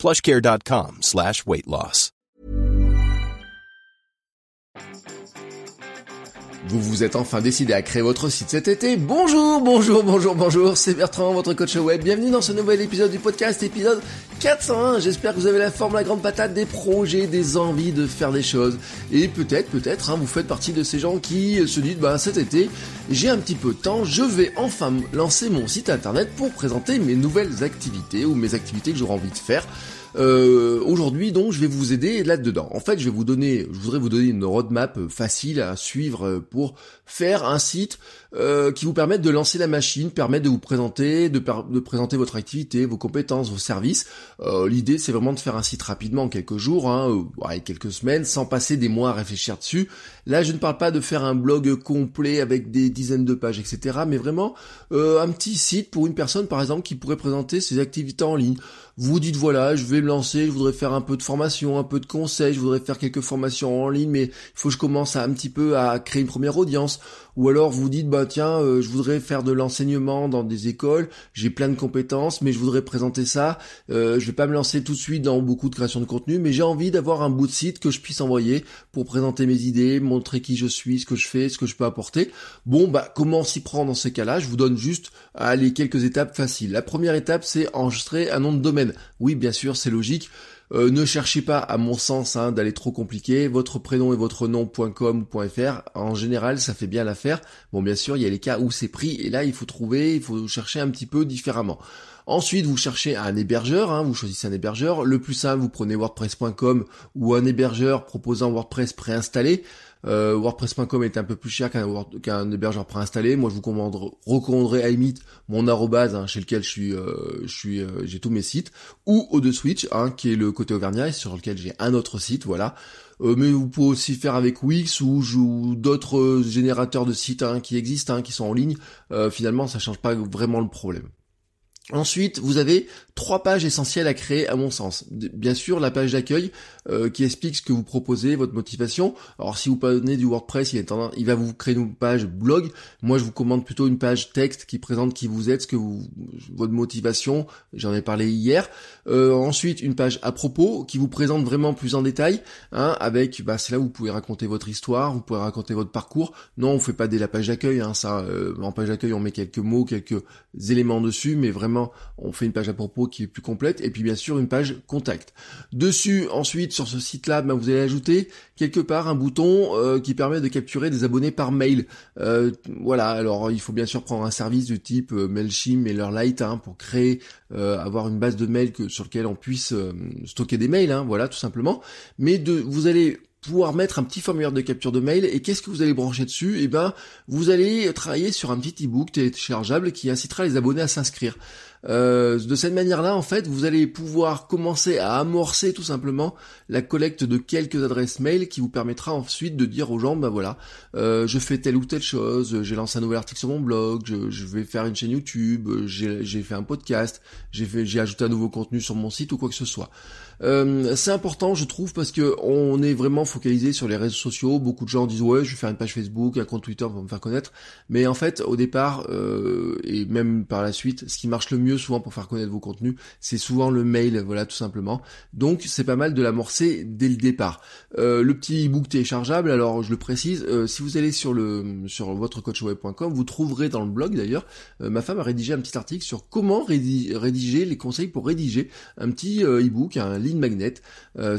plushcare.com slash. Vous vous êtes enfin décidé à créer votre site cet été. Bonjour, bonjour, bonjour, bonjour, c'est Bertrand, votre coach web. Bienvenue dans ce nouvel épisode du podcast, épisode 401. J'espère que vous avez la forme, la grande patate, des projets, des envies de faire des choses. Et peut-être, peut-être, hein, vous faites partie de ces gens qui se disent, bah cet été, j'ai un petit peu de temps, je vais enfin lancer mon site internet pour présenter mes nouvelles activités ou mes activités que j'aurai envie de faire. Euh, Aujourd'hui, donc, je vais vous aider là-dedans. En fait, je vais vous donner, je voudrais vous donner une roadmap facile à suivre pour faire un site euh, qui vous permette de lancer la machine, permettre de vous présenter, de, de présenter votre activité, vos compétences, vos services. Euh, L'idée, c'est vraiment de faire un site rapidement, en quelques jours, hein, ouais, quelques semaines, sans passer des mois à réfléchir dessus. Là, je ne parle pas de faire un blog complet avec des dizaines de pages, etc., mais vraiment euh, un petit site pour une personne, par exemple, qui pourrait présenter ses activités en ligne. Vous dites voilà, je vais me lancer, je voudrais faire un peu de formation, un peu de conseils, je voudrais faire quelques formations en ligne, mais il faut que je commence un petit peu à créer une première audience. Ou alors vous dites bah tiens, euh, je voudrais faire de l'enseignement dans des écoles, j'ai plein de compétences, mais je voudrais présenter ça. Euh, je vais pas me lancer tout de suite dans beaucoup de création de contenu, mais j'ai envie d'avoir un bout de site que je puisse envoyer pour présenter mes idées, montrer qui je suis, ce que je fais, ce que je peux apporter. Bon bah comment s'y prendre dans ces cas-là? Je vous donne juste allez quelques étapes faciles. La première étape c'est enregistrer un nom de domaine. Oui bien sûr c'est logique. Euh, ne cherchez pas, à mon sens, hein, d'aller trop compliqué. Votre prénom et votre nom.com.fr, en général, ça fait bien l'affaire. Bon, bien sûr, il y a les cas où c'est pris, et là, il faut trouver, il faut chercher un petit peu différemment. Ensuite, vous cherchez un hébergeur, hein, vous choisissez un hébergeur. Le plus simple, vous prenez WordPress.com ou un hébergeur proposant WordPress préinstallé. Euh, WordPress.com est un peu plus cher qu'un hébergeur préinstallé. Moi, je vous recommanderais à limite mon arrobase hein, chez lequel je suis, euh, euh, j'ai tous mes sites, ou O2Switch, hein, qui est le côté Auvergnat, sur lequel j'ai un autre site, voilà. mais vous pouvez aussi faire avec Wix ou, d'autres générateurs de sites hein, qui existent, qui sont en ligne. finalement, ça change pas vraiment le problème. Ensuite, vous avez trois pages essentielles à créer à mon sens. Bien sûr, la page d'accueil euh, qui explique ce que vous proposez, votre motivation. Alors si vous prenez du WordPress, il, est il va vous créer une page blog. Moi, je vous commande plutôt une page texte qui présente qui vous êtes, ce que vous, votre motivation. J'en ai parlé hier. Euh, ensuite, une page à propos qui vous présente vraiment plus en détail, hein, avec, bah, c'est là où vous pouvez raconter votre histoire, vous pouvez raconter votre parcours. Non, on fait pas dès la page d'accueil, hein, ça. Euh, en page d'accueil, on met quelques mots, quelques éléments dessus, mais vraiment, on fait une page à propos qui est plus complète, et puis bien sûr une page contact. Dessus, ensuite, sur ce site-là, ben, vous allez ajouter quelque part un bouton euh, qui permet de capturer des abonnés par mail. Euh, voilà, alors il faut bien sûr prendre un service du type euh, Mailchimp, MailerLite hein, pour créer, avoir une base de mails que, sur lequel on puisse stocker des mails, hein, voilà, tout simplement. Mais de, vous allez pouvoir mettre un petit formulaire de capture de mail et qu'est-ce que vous allez brancher dessus? Eh ben, vous allez travailler sur un petit e-book téléchargeable qui incitera les abonnés à s'inscrire. Euh, de cette manière-là, en fait, vous allez pouvoir commencer à amorcer tout simplement la collecte de quelques adresses mail qui vous permettra ensuite de dire aux gens, bah voilà, euh, je fais telle ou telle chose, j'ai lancé un nouvel article sur mon blog, je, vais faire une chaîne YouTube, j'ai fait un podcast, j'ai ajouté un nouveau contenu sur mon site ou quoi que ce soit. Euh, c'est important, je trouve, parce que on est vraiment focalisé sur les réseaux sociaux. Beaucoup de gens disent ouais, je vais faire une page Facebook, un compte Twitter pour me faire connaître. Mais en fait, au départ et même par la suite, ce qui marche le mieux souvent pour faire connaître vos contenus, c'est souvent le mail, voilà tout simplement. Donc c'est pas mal de l'amorcer dès le départ. Euh, le petit ebook téléchargeable, alors je le précise, euh, si vous allez sur le sur votre coachweb.com, vous trouverez dans le blog d'ailleurs, euh, ma femme a rédigé un petit article sur comment rédiger les conseils pour rédiger un petit ebook, un lead magnet.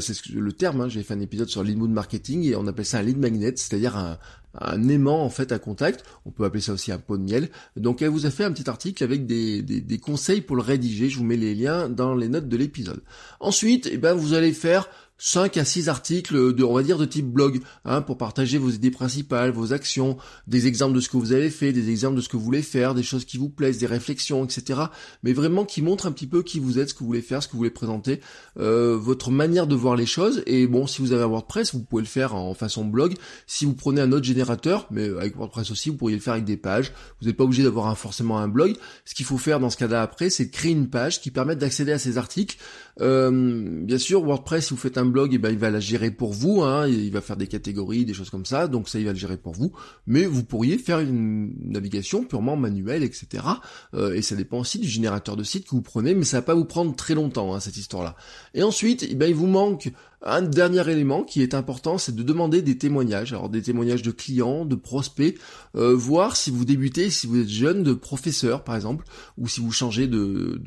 c'est le terme, hein, j'ai fait un épisode sur lead mood marketing et on appelle ça un lead magnet, c'est-à-dire un, un aimant en fait à contact, on peut appeler ça aussi un pot de miel. Donc elle vous a fait un petit article avec des, des, conseils pour le rédiger, je vous mets les liens dans les notes de l'épisode. Ensuite, eh ben, vous allez faire 5 à 6 articles de, on va dire, de type blog, hein, pour partager vos idées principales, vos actions, des exemples de ce que vous avez fait, des exemples de ce que vous voulez faire, des choses qui vous plaisent, des réflexions, etc. Mais vraiment qui montrent un petit peu qui vous êtes, ce que vous voulez faire, ce que vous voulez présenter, euh, votre manière de voir les choses. Et bon, si vous avez un WordPress, vous pouvez le faire en façon blog. Si vous prenez un autre générateur, mais avec WordPress aussi, vous pourriez le faire avec des pages. Vous n'êtes pas obligé d'avoir forcément un blog. Ce qu'il faut faire dans ce cas-là après, c'est de créer une page qui permette d'accéder à ces articles. Euh, bien sûr, WordPress, si vous faites un blog, eh ben, il va la gérer pour vous, hein, il va faire des catégories, des choses comme ça, donc ça, il va le gérer pour vous, mais vous pourriez faire une navigation purement manuelle, etc. Euh, et ça dépend aussi du générateur de site que vous prenez, mais ça va pas vous prendre très longtemps, hein, cette histoire-là. Et ensuite, eh ben, il vous manque un dernier élément qui est important, c'est de demander des témoignages. Alors des témoignages de clients, de prospects, euh, voir si vous débutez, si vous êtes jeune, de professeur par exemple, ou si vous changez de,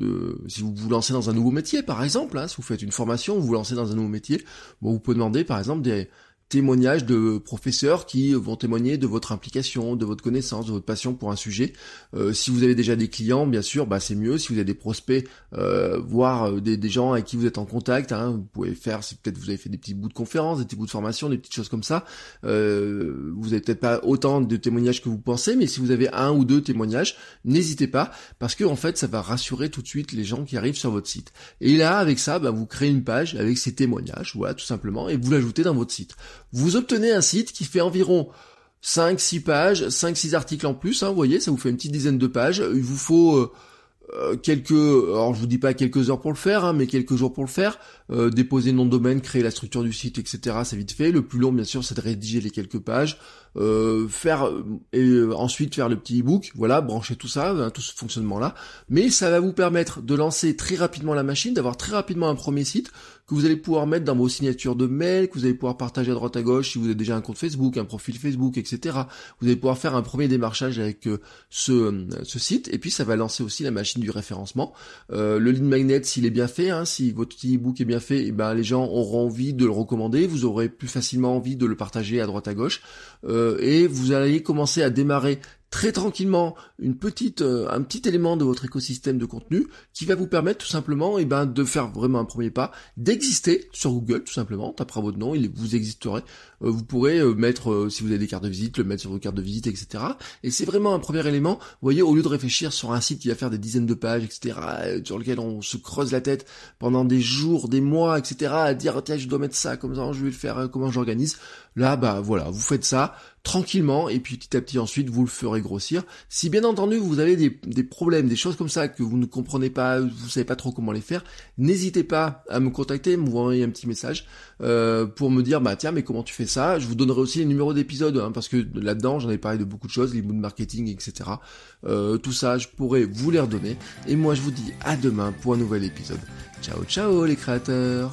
si vous vous lancez dans un nouveau métier par exemple, hein, si vous faites une formation, vous vous lancez dans un nouveau métier, bon vous pouvez demander par exemple des témoignages de professeurs qui vont témoigner de votre implication, de votre connaissance, de votre passion pour un sujet. Euh, si vous avez déjà des clients, bien sûr, bah c'est mieux. Si vous avez des prospects, euh, voire euh, des, gens avec qui vous êtes en contact, hein, vous pouvez faire, c'est peut-être vous avez fait des petits bouts de conférences, des petits bouts de formation, des petites choses comme ça. Euh, vous avez peut-être pas autant de témoignages que vous pensez, mais si vous avez un ou deux témoignages, n'hésitez pas, parce que en fait, ça va rassurer tout de suite les gens qui arrivent sur votre site. Et là, avec ça, bah, vous créez une page avec ces témoignages, voilà, tout simplement, et vous l'ajoutez dans votre site vous obtenez un site qui fait environ 5-6 pages, 5-6 articles en plus, hein, vous voyez, ça vous fait une petite dizaine de pages. Il vous faut euh, euh, quelques, alors je vous dis pas quelques heures pour le faire, hein, mais quelques jours pour le faire. Euh, déposer le nom de domaine, créer la structure du site, etc. C'est vite fait. Le plus long, bien sûr, c'est de rédiger les quelques pages, euh, faire et ensuite faire le petit ebook. Voilà, brancher tout ça, hein, tout ce fonctionnement-là. Mais ça va vous permettre de lancer très rapidement la machine, d'avoir très rapidement un premier site que vous allez pouvoir mettre dans vos signatures de mail, que vous allez pouvoir partager à droite à gauche si vous avez déjà un compte Facebook, un profil Facebook, etc. Vous allez pouvoir faire un premier démarchage avec ce, ce site, et puis ça va lancer aussi la machine du référencement. Euh, le lead magnet, s'il est bien fait, hein, si votre petit ebook est bien fait, eh ben les gens auront envie de le recommander, vous aurez plus facilement envie de le partager à droite à gauche, euh, et vous allez commencer à démarrer très tranquillement une petite, euh, un petit élément de votre écosystème de contenu qui va vous permettre tout simplement et eh ben, de faire vraiment un premier pas, d'exister sur Google tout simplement, tapera votre nom, il vous existerez. Euh, vous pourrez euh, mettre, si vous avez des cartes de visite, le mettre sur vos cartes de visite, etc. Et c'est vraiment un premier élément, vous voyez, au lieu de réfléchir sur un site qui va faire des dizaines de pages, etc., sur lequel on se creuse la tête pendant des jours, des mois, etc., à dire, tiens, je dois mettre ça, comment je vais le faire, comment j'organise, là, bah voilà, vous faites ça, tranquillement et puis petit à petit ensuite vous le ferez grossir. Si bien entendu vous avez des, problèmes, des choses comme ça que vous ne comprenez pas, vous savez pas trop comment les faire, n'hésitez pas à me contacter, m'envoyer un petit message euh, pour me dire bah tiens mais comment tu fais ça? Je vous donnerai aussi les numéros d'épisodes hein, parce que là-dedans j'en ai parlé de beaucoup de choses, les moods marketing etc. Euh, tout ça je pourrais vous les redonner. Et moi je vous dis à demain pour un nouvel épisode. Ciao ciao les créateurs